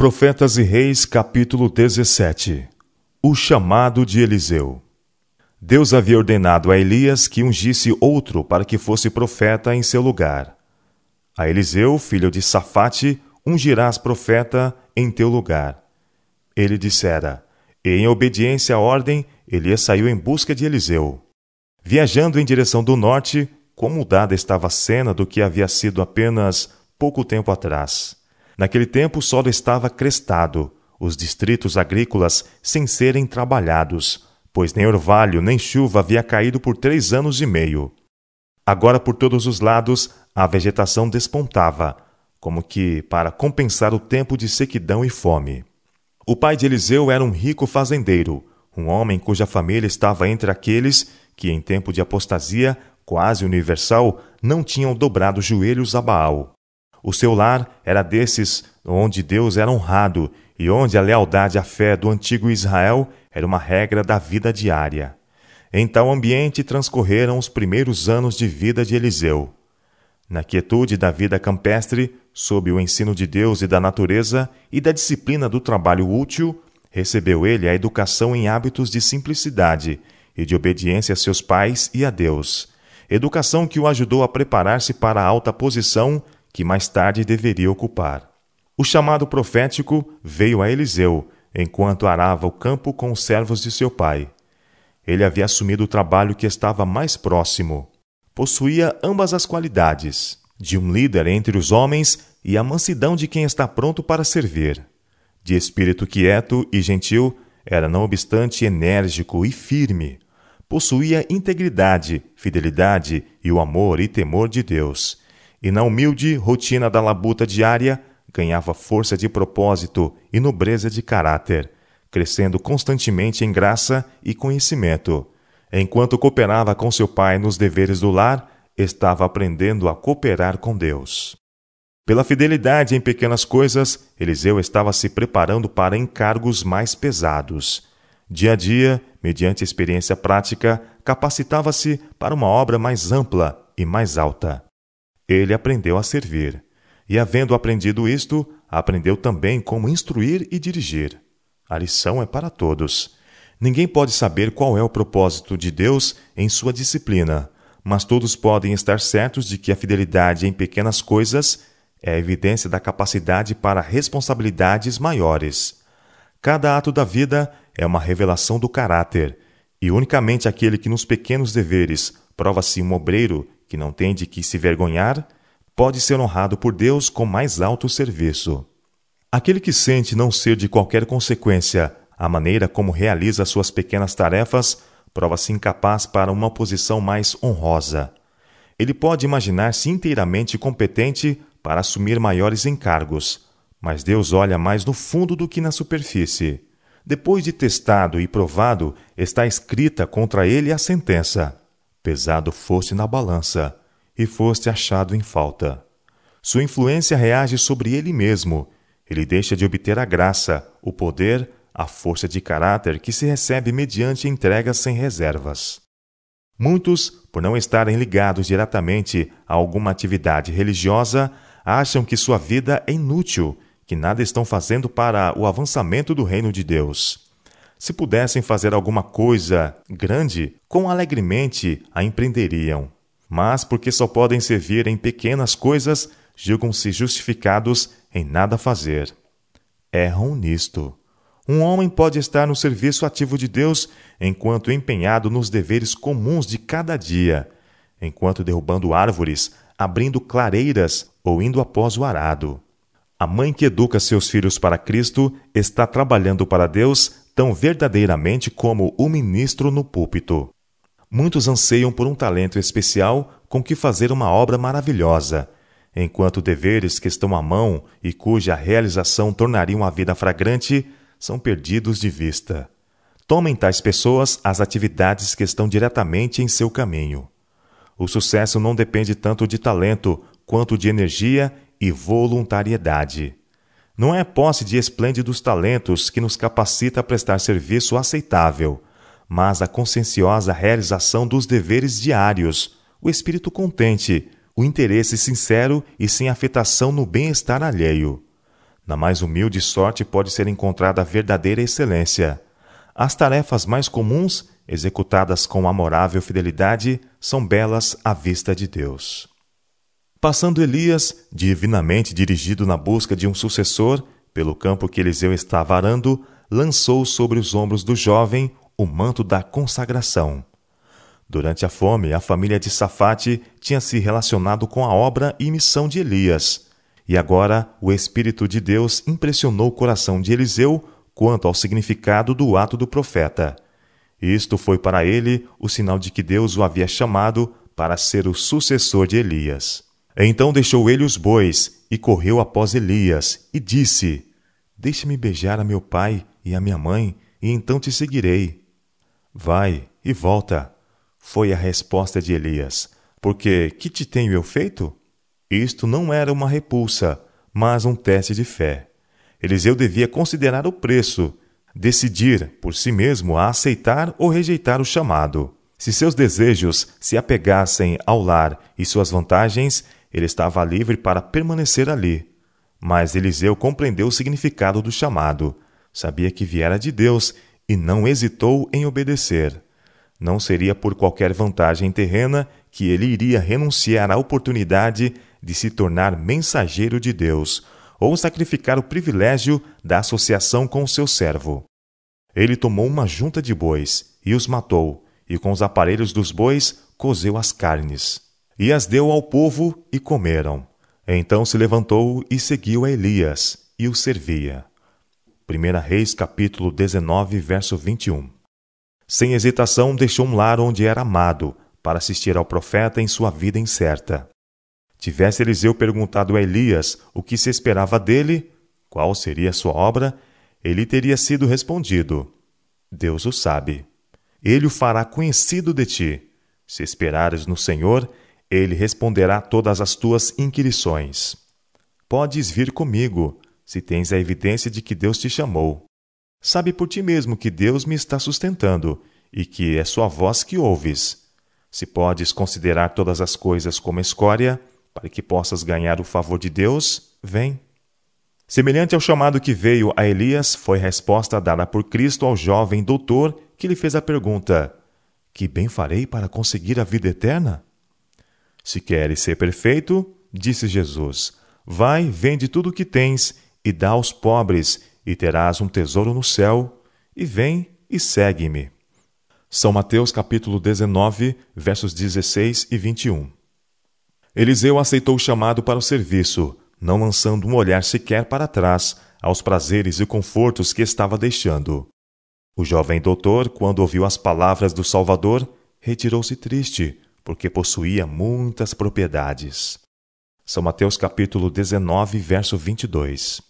Profetas e Reis, capítulo 17 O chamado de Eliseu. Deus havia ordenado a Elias que ungisse outro para que fosse profeta em seu lugar. A Eliseu, filho de Safate, ungirás profeta em teu lugar. Ele dissera: E em obediência à ordem, Elias saiu em busca de Eliseu. Viajando em direção do norte, como mudada estava a cena do que havia sido apenas pouco tempo atrás. Naquele tempo o solo estava crestado, os distritos agrícolas sem serem trabalhados, pois nem orvalho nem chuva havia caído por três anos e meio. Agora, por todos os lados, a vegetação despontava, como que para compensar o tempo de sequidão e fome. O pai de Eliseu era um rico fazendeiro, um homem cuja família estava entre aqueles que, em tempo de apostasia quase universal, não tinham dobrado joelhos a Baal. O seu lar era desses onde Deus era honrado e onde a lealdade à fé do antigo Israel era uma regra da vida diária. Em tal ambiente transcorreram os primeiros anos de vida de Eliseu. Na quietude da vida campestre, sob o ensino de Deus e da natureza e da disciplina do trabalho útil, recebeu ele a educação em hábitos de simplicidade e de obediência a seus pais e a Deus, educação que o ajudou a preparar-se para a alta posição que mais tarde deveria ocupar. O chamado profético veio a Eliseu, enquanto arava o campo com os servos de seu pai. Ele havia assumido o trabalho que estava mais próximo. Possuía ambas as qualidades, de um líder entre os homens e a mansidão de quem está pronto para servir. De espírito quieto e gentil, era não obstante enérgico e firme. Possuía integridade, fidelidade e o amor e temor de Deus e na humilde rotina da labuta diária ganhava força de propósito e nobreza de caráter, crescendo constantemente em graça e conhecimento. Enquanto cooperava com seu pai nos deveres do lar, estava aprendendo a cooperar com Deus. Pela fidelidade em pequenas coisas, Eliseu estava se preparando para encargos mais pesados. Dia a dia, mediante experiência prática, capacitava-se para uma obra mais ampla e mais alta. Ele aprendeu a servir. E, havendo aprendido isto, aprendeu também como instruir e dirigir. A lição é para todos. Ninguém pode saber qual é o propósito de Deus em sua disciplina, mas todos podem estar certos de que a fidelidade em pequenas coisas é a evidência da capacidade para responsabilidades maiores. Cada ato da vida é uma revelação do caráter, e unicamente aquele que nos pequenos deveres prova-se um obreiro que não tem de que se vergonhar, pode ser honrado por Deus com mais alto serviço. Aquele que sente não ser de qualquer consequência a maneira como realiza suas pequenas tarefas, prova-se incapaz para uma posição mais honrosa. Ele pode imaginar-se inteiramente competente para assumir maiores encargos, mas Deus olha mais no fundo do que na superfície. Depois de testado e provado, está escrita contra ele a sentença: pesado foste na balança e foste achado em falta. Sua influência reage sobre ele mesmo. Ele deixa de obter a graça, o poder, a força de caráter que se recebe mediante entregas sem reservas. Muitos, por não estarem ligados diretamente a alguma atividade religiosa, acham que sua vida é inútil, que nada estão fazendo para o avançamento do reino de Deus. Se pudessem fazer alguma coisa grande, com alegremente a empreenderiam. Mas, porque só podem servir em pequenas coisas, julgam-se justificados em nada fazer. Erram nisto. Um homem pode estar no serviço ativo de Deus enquanto empenhado nos deveres comuns de cada dia, enquanto derrubando árvores, abrindo clareiras ou indo após o arado. A mãe que educa seus filhos para Cristo está trabalhando para Deus tão verdadeiramente como o ministro no púlpito. Muitos anseiam por um talento especial com que fazer uma obra maravilhosa, enquanto deveres que estão à mão e cuja realização tornariam a vida fragrante são perdidos de vista. Tomem tais pessoas as atividades que estão diretamente em seu caminho. O sucesso não depende tanto de talento quanto de energia e voluntariedade. Não é posse de esplêndidos talentos que nos capacita a prestar serviço aceitável, mas a conscienciosa realização dos deveres diários, o espírito contente, o interesse sincero e sem afetação no bem-estar alheio. Na mais humilde sorte pode ser encontrada a verdadeira excelência. As tarefas mais comuns, executadas com amorável fidelidade, são belas à vista de Deus. Passando Elias, divinamente dirigido na busca de um sucessor, pelo campo que Eliseu estava arando, lançou sobre os ombros do jovem o manto da consagração. Durante a fome, a família de Safate tinha se relacionado com a obra e missão de Elias. E agora o Espírito de Deus impressionou o coração de Eliseu quanto ao significado do ato do profeta. Isto foi para ele o sinal de que Deus o havia chamado para ser o sucessor de Elias. Então deixou ele os bois e correu após Elias e disse: Deixe-me beijar a meu pai e a minha mãe, e então te seguirei. Vai e volta, foi a resposta de Elias. Porque que te tenho eu feito? Isto não era uma repulsa, mas um teste de fé. Eliseu devia considerar o preço, decidir por si mesmo a aceitar ou rejeitar o chamado. Se seus desejos se apegassem ao lar e suas vantagens, ele estava livre para permanecer ali. Mas Eliseu compreendeu o significado do chamado, sabia que viera de Deus e não hesitou em obedecer. Não seria por qualquer vantagem terrena que ele iria renunciar à oportunidade de se tornar mensageiro de Deus ou sacrificar o privilégio da associação com o seu servo. Ele tomou uma junta de bois e os matou, e com os aparelhos dos bois cozeu as carnes e as deu ao povo e comeram. Então se levantou e seguiu a Elias e o servia. 1 Reis capítulo 19, verso 21. Sem hesitação deixou um lar onde era amado, para assistir ao profeta em sua vida incerta. Tivesse Eliseu perguntado a Elias o que se esperava dele, qual seria sua obra, ele teria sido respondido: Deus o sabe. Ele o fará conhecido de ti. Se esperares no Senhor, ele responderá todas as tuas inquirições. Podes vir comigo, se tens a evidência de que Deus te chamou. Sabe por ti mesmo que Deus me está sustentando e que é sua voz que ouves. Se podes considerar todas as coisas como escória, para que possas ganhar o favor de Deus, vem. Semelhante ao chamado que veio a Elias, foi a resposta dada por Cristo ao jovem doutor que lhe fez a pergunta: Que bem farei para conseguir a vida eterna? Se queres ser perfeito, disse Jesus, vai, vende tudo o que tens e dá aos pobres, e terás um tesouro no céu, e vem e segue-me. São Mateus capítulo 19, versos 16 e 21. Eliseu aceitou o chamado para o serviço, não lançando um olhar sequer para trás aos prazeres e confortos que estava deixando. O jovem doutor, quando ouviu as palavras do Salvador, retirou-se triste, porque possuía muitas propriedades. São Mateus capítulo 19, verso 22.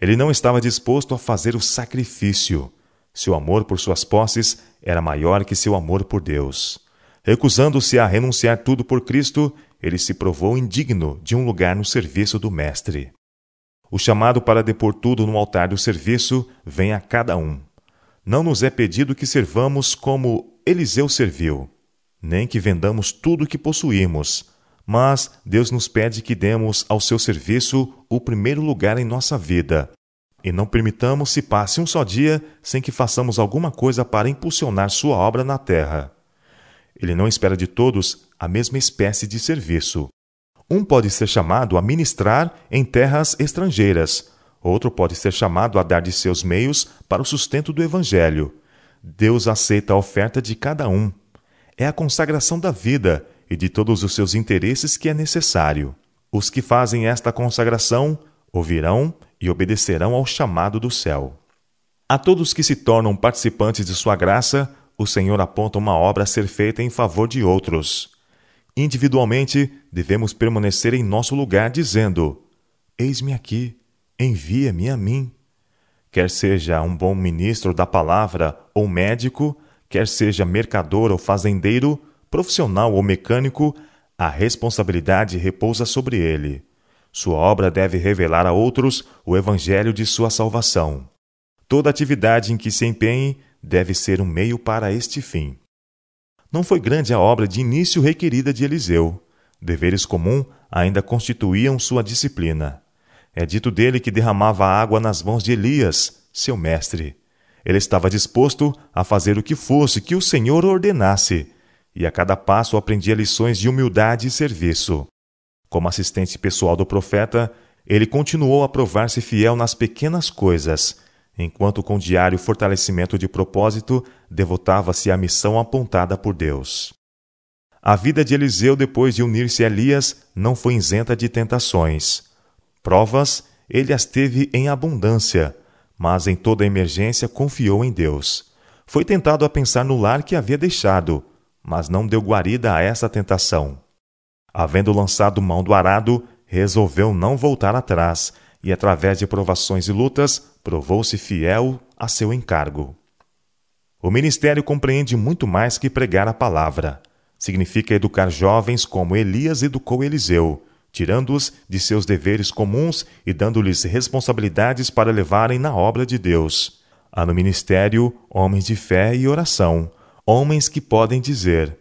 Ele não estava disposto a fazer o sacrifício. Seu amor por suas posses era maior que seu amor por Deus. Recusando-se a renunciar tudo por Cristo, ele se provou indigno de um lugar no serviço do Mestre. O chamado para depor tudo no altar do serviço vem a cada um. Não nos é pedido que servamos como Eliseu serviu nem que vendamos tudo o que possuímos, mas Deus nos pede que demos ao seu serviço o primeiro lugar em nossa vida. E não permitamos se passe um só dia sem que façamos alguma coisa para impulsionar sua obra na terra. Ele não espera de todos a mesma espécie de serviço. Um pode ser chamado a ministrar em terras estrangeiras, outro pode ser chamado a dar de seus meios para o sustento do Evangelho. Deus aceita a oferta de cada um é a consagração da vida e de todos os seus interesses que é necessário. Os que fazem esta consagração ouvirão e obedecerão ao chamado do céu. A todos que se tornam participantes de sua graça, o Senhor aponta uma obra a ser feita em favor de outros. Individualmente, devemos permanecer em nosso lugar dizendo: Eis-me aqui, envia-me a mim. Quer seja um bom ministro da palavra ou médico, quer seja mercador ou fazendeiro, profissional ou mecânico, a responsabilidade repousa sobre ele. Sua obra deve revelar a outros o evangelho de sua salvação. Toda atividade em que se empenhe deve ser um meio para este fim. Não foi grande a obra de início requerida de Eliseu. Deveres comuns ainda constituíam sua disciplina. É dito dele que derramava água nas mãos de Elias, seu mestre. Ele estava disposto a fazer o que fosse que o Senhor ordenasse, e a cada passo aprendia lições de humildade e serviço. Como assistente pessoal do profeta, ele continuou a provar-se fiel nas pequenas coisas, enquanto com diário fortalecimento de propósito devotava-se à missão apontada por Deus. A vida de Eliseu depois de unir-se a Elias não foi isenta de tentações. Provas ele as teve em abundância, mas em toda emergência confiou em Deus. Foi tentado a pensar no lar que havia deixado, mas não deu guarida a essa tentação. Havendo lançado mão do arado, resolveu não voltar atrás e, através de provações e lutas, provou-se fiel a seu encargo. O ministério compreende muito mais que pregar a palavra. Significa educar jovens como Elias educou Eliseu, tirando-os de seus deveres comuns e dando-lhes responsabilidades para levarem na obra de Deus. Há no ministério homens de fé e oração, homens que podem dizer: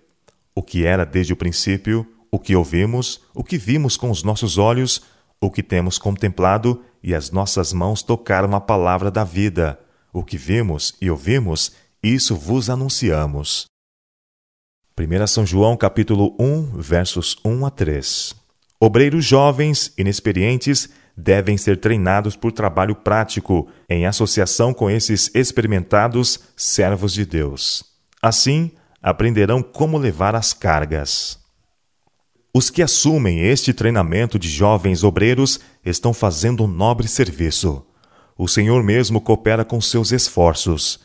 O que era desde o princípio, o que ouvimos, o que vimos com os nossos olhos, o que temos contemplado e as nossas mãos tocaram a palavra da vida. O que vimos e ouvimos, isso vos anunciamos. 1 São João capítulo 1, versos 1 a 3. Obreiros jovens, inexperientes, devem ser treinados por trabalho prático, em associação com esses experimentados servos de Deus. Assim, aprenderão como levar as cargas. Os que assumem este treinamento de jovens obreiros estão fazendo um nobre serviço. O Senhor mesmo coopera com seus esforços.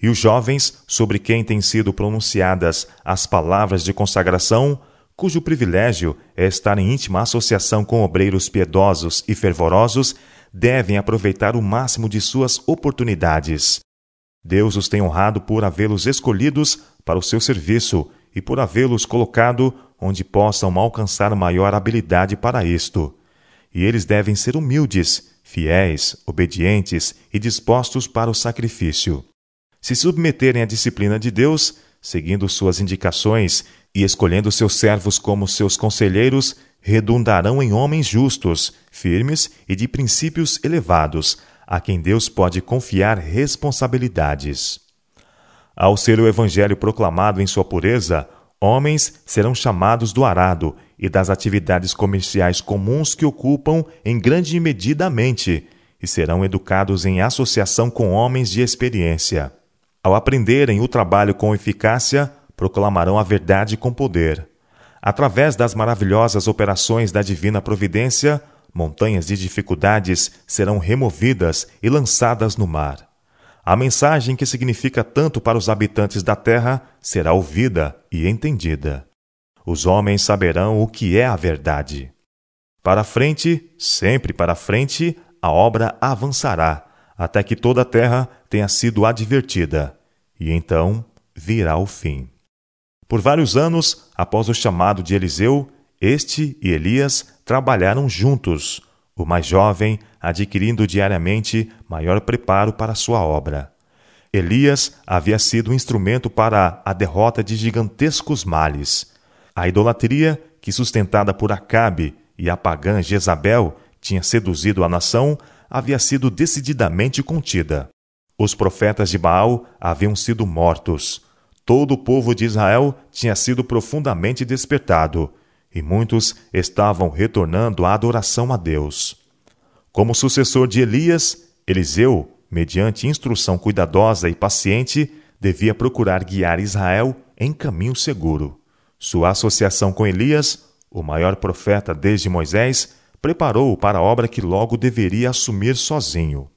E os jovens, sobre quem têm sido pronunciadas as palavras de consagração, cujo privilégio é estar em íntima associação com obreiros piedosos e fervorosos, devem aproveitar o máximo de suas oportunidades. Deus os tem honrado por havê-los escolhidos para o seu serviço e por havê-los colocado onde possam alcançar maior habilidade para isto. E eles devem ser humildes, fiéis, obedientes e dispostos para o sacrifício. Se submeterem à disciplina de Deus, seguindo suas indicações e escolhendo seus servos como seus conselheiros, redundarão em homens justos, firmes e de princípios elevados, a quem Deus pode confiar responsabilidades. Ao ser o Evangelho proclamado em sua pureza, homens serão chamados do arado e das atividades comerciais comuns que ocupam em grande medida a mente, e serão educados em associação com homens de experiência. Ao aprenderem o trabalho com eficácia, proclamarão a verdade com poder. Através das maravilhosas operações da divina providência, montanhas de dificuldades serão removidas e lançadas no mar. A mensagem que significa tanto para os habitantes da terra será ouvida e entendida. Os homens saberão o que é a verdade. Para frente, sempre para frente, a obra avançará, até que toda a terra tenha sido advertida e então virá o fim. Por vários anos, após o chamado de Eliseu, este e Elias trabalharam juntos, o mais jovem adquirindo diariamente maior preparo para sua obra. Elias havia sido um instrumento para a derrota de gigantescos males. A idolatria, que sustentada por Acabe e a pagã Jezabel tinha seduzido a nação, havia sido decididamente contida. Os profetas de Baal haviam sido mortos. Todo o povo de Israel tinha sido profundamente despertado, e muitos estavam retornando à adoração a Deus. Como sucessor de Elias, Eliseu, mediante instrução cuidadosa e paciente, devia procurar guiar Israel em caminho seguro. Sua associação com Elias, o maior profeta desde Moisés, preparou-o para a obra que logo deveria assumir sozinho.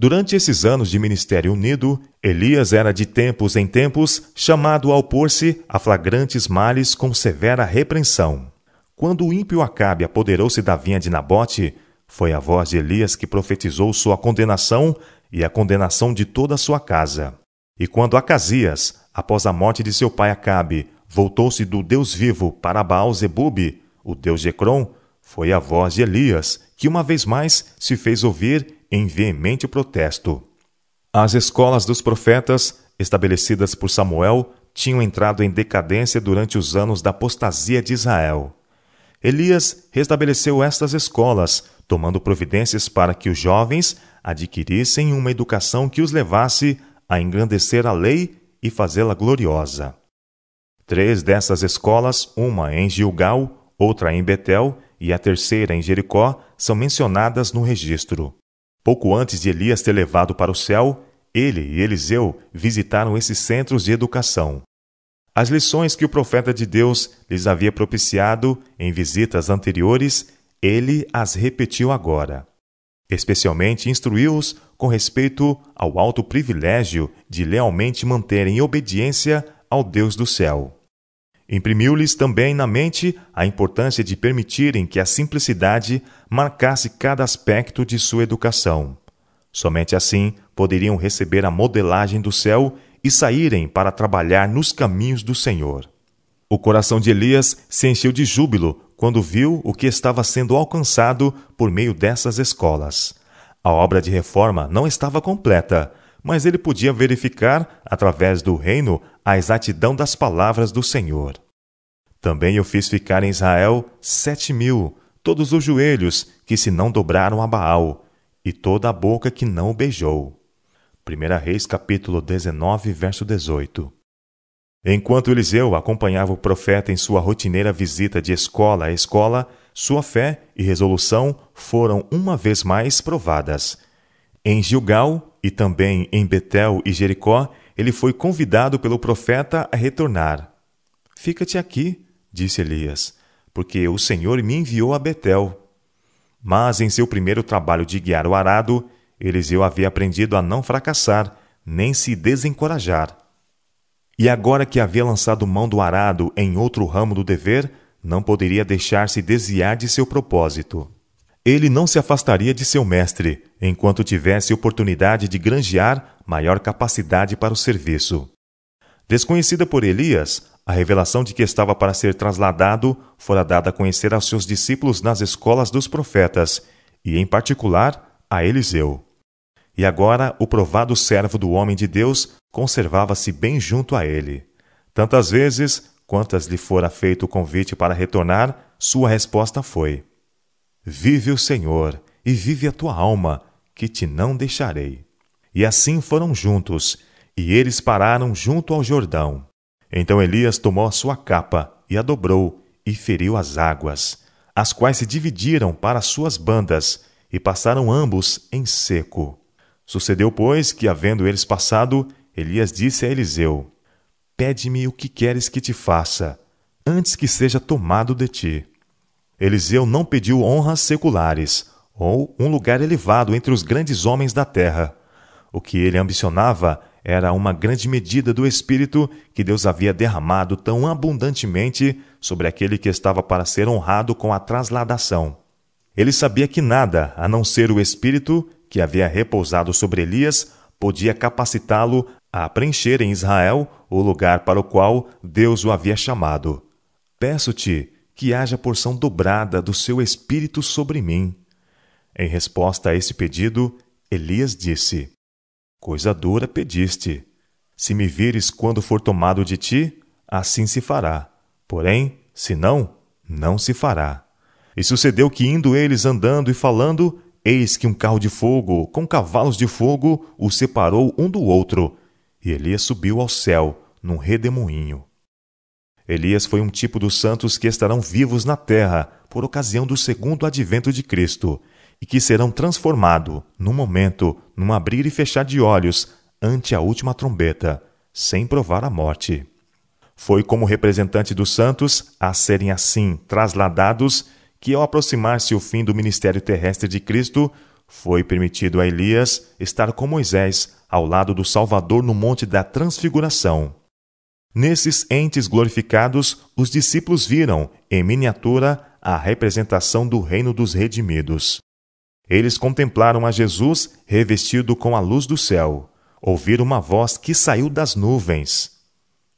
Durante esses anos de ministério unido, Elias era de tempos em tempos chamado a opor-se a flagrantes males com severa repreensão. Quando o ímpio Acabe apoderou-se da vinha de Nabote, foi a voz de Elias que profetizou sua condenação e a condenação de toda a sua casa. E quando Acasias, após a morte de seu pai Acabe, voltou-se do Deus vivo para Baal-Zebub, o deus de Ecrom, foi a voz de Elias que uma vez mais se fez ouvir em veemente protesto. As escolas dos profetas, estabelecidas por Samuel, tinham entrado em decadência durante os anos da apostasia de Israel. Elias restabeleceu estas escolas, tomando providências para que os jovens adquirissem uma educação que os levasse a engrandecer a lei e fazê-la gloriosa. Três dessas escolas, uma em Gilgal, outra em Betel e a terceira em Jericó, são mencionadas no registro. Pouco antes de Elias ter levado para o céu, ele e Eliseu visitaram esses centros de educação. As lições que o profeta de Deus lhes havia propiciado em visitas anteriores, ele as repetiu agora. Especialmente instruiu-os com respeito ao alto privilégio de lealmente manterem obediência ao Deus do céu. Imprimiu-lhes também na mente a importância de permitirem que a simplicidade marcasse cada aspecto de sua educação. Somente assim poderiam receber a modelagem do céu e saírem para trabalhar nos caminhos do Senhor. O coração de Elias se encheu de júbilo quando viu o que estava sendo alcançado por meio dessas escolas. A obra de reforma não estava completa, mas ele podia verificar, através do reino, a exatidão das palavras do Senhor. Também eu fiz ficar em Israel sete mil, todos os joelhos que se não dobraram a Baal, e toda a boca que não o beijou. 1 Reis capítulo 19, verso 18. Enquanto Eliseu acompanhava o profeta em sua rotineira visita de escola a escola, sua fé e resolução foram uma vez mais provadas. Em Gilgal e também em Betel e Jericó, ele foi convidado pelo profeta a retornar. Fica-te aqui, disse Elias, porque o Senhor me enviou a Betel. Mas em seu primeiro trabalho de guiar o arado, Eliseu havia aprendido a não fracassar, nem se desencorajar. E agora que havia lançado mão do arado em outro ramo do dever, não poderia deixar-se desviar de seu propósito. Ele não se afastaria de seu mestre, enquanto tivesse oportunidade de granjear maior capacidade para o serviço. Desconhecida por Elias, a revelação de que estava para ser trasladado fora dada a conhecer aos seus discípulos nas escolas dos profetas, e, em particular, a Eliseu. E agora o provado servo do homem de Deus conservava-se bem junto a ele. Tantas vezes quantas lhe fora feito o convite para retornar, sua resposta foi: Vive o Senhor, e vive a tua alma, que te não deixarei. E assim foram juntos, e eles pararam junto ao Jordão. Então Elias tomou a sua capa e a dobrou, e feriu as águas, as quais se dividiram para suas bandas, e passaram ambos em seco. Sucedeu, pois, que, havendo eles passado, Elias disse a Eliseu: Pede-me o que queres que te faça, antes que seja tomado de ti. Eliseu não pediu honras seculares, ou um lugar elevado entre os grandes homens da terra. O que ele ambicionava era uma grande medida do Espírito que Deus havia derramado tão abundantemente sobre aquele que estava para ser honrado com a trasladação. Ele sabia que nada, a não ser o Espírito, que havia repousado sobre Elias podia capacitá-lo a preencher em Israel o lugar para o qual Deus o havia chamado. Peço-te que haja porção dobrada do seu espírito sobre mim. Em resposta a esse pedido, Elias disse: Coisa dura pediste. Se me vires quando for tomado de ti, assim se fará. Porém, se não, não se fará. E sucedeu que, indo eles andando e falando, Eis que um carro de fogo, com cavalos de fogo, o separou um do outro, e Elias subiu ao céu, num redemoinho. Elias foi um tipo dos santos que estarão vivos na terra por ocasião do segundo advento de Cristo, e que serão transformados, num momento, num abrir e fechar de olhos, ante a última trombeta, sem provar a morte. Foi como representante dos santos a serem assim trasladados que, ao aproximar-se o fim do ministério terrestre de Cristo, foi permitido a Elias estar com Moisés ao lado do Salvador no Monte da Transfiguração. Nesses entes glorificados, os discípulos viram, em miniatura, a representação do reino dos redimidos. Eles contemplaram a Jesus revestido com a luz do céu, ouviram uma voz que saiu das nuvens,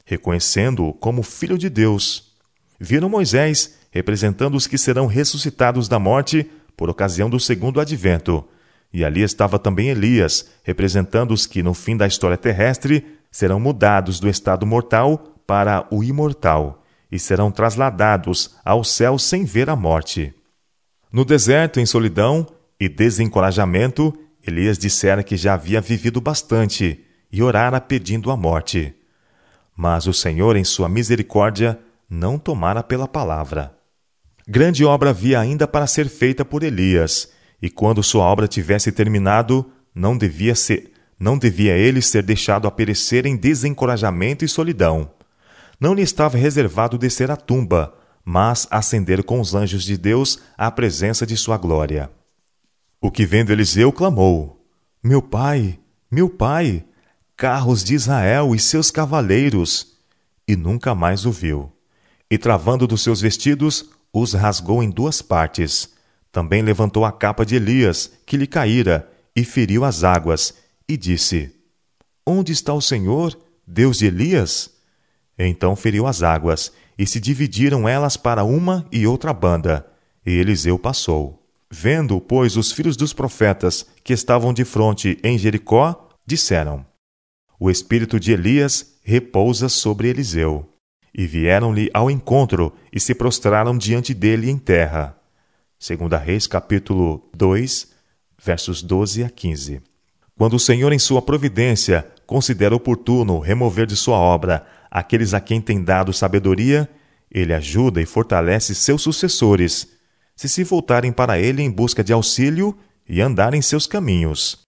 reconhecendo-o como Filho de Deus. Viram Moisés representando os que serão ressuscitados da morte por ocasião do segundo advento. E ali estava também Elias, representando os que, no fim da história terrestre, serão mudados do estado mortal para o imortal e serão trasladados ao céu sem ver a morte. No deserto, em solidão e desencorajamento, Elias dissera que já havia vivido bastante e orara pedindo a morte. Mas o Senhor, em sua misericórdia, não tomara pela palavra. Grande obra havia ainda para ser feita por Elias, e quando sua obra tivesse terminado, não devia ser, não devia ele ser deixado a perecer em desencorajamento e solidão. Não lhe estava reservado descer à tumba, mas ascender com os anjos de Deus à presença de sua glória. O que vendo Eliseu clamou: Meu pai, meu pai, carros de Israel e seus cavaleiros! E nunca mais o viu. E travando dos seus vestidos, os rasgou em duas partes. Também levantou a capa de Elias, que lhe caíra, e feriu as águas, e disse: Onde está o Senhor, Deus de Elias? Então feriu as águas, e se dividiram elas para uma e outra banda, e Eliseu passou. Vendo, pois, os filhos dos profetas que estavam de frente em Jericó, disseram: O espírito de Elias repousa sobre Eliseu. E vieram-lhe ao encontro e se prostraram diante dele em terra. Segunda Reis, capítulo 2, versos 12 a 15. Quando o Senhor, em sua providência, considera oportuno remover de sua obra aqueles a quem tem dado sabedoria, ele ajuda e fortalece seus sucessores, se se voltarem para ele em busca de auxílio e andarem seus caminhos.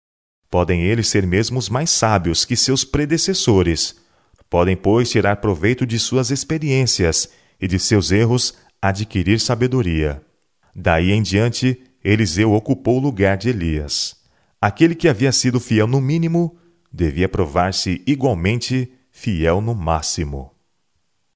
Podem eles ser mesmos mais sábios que seus predecessores. Podem, pois, tirar proveito de suas experiências e de seus erros adquirir sabedoria. Daí em diante, Eliseu ocupou o lugar de Elias. Aquele que havia sido fiel no mínimo devia provar-se igualmente fiel no máximo.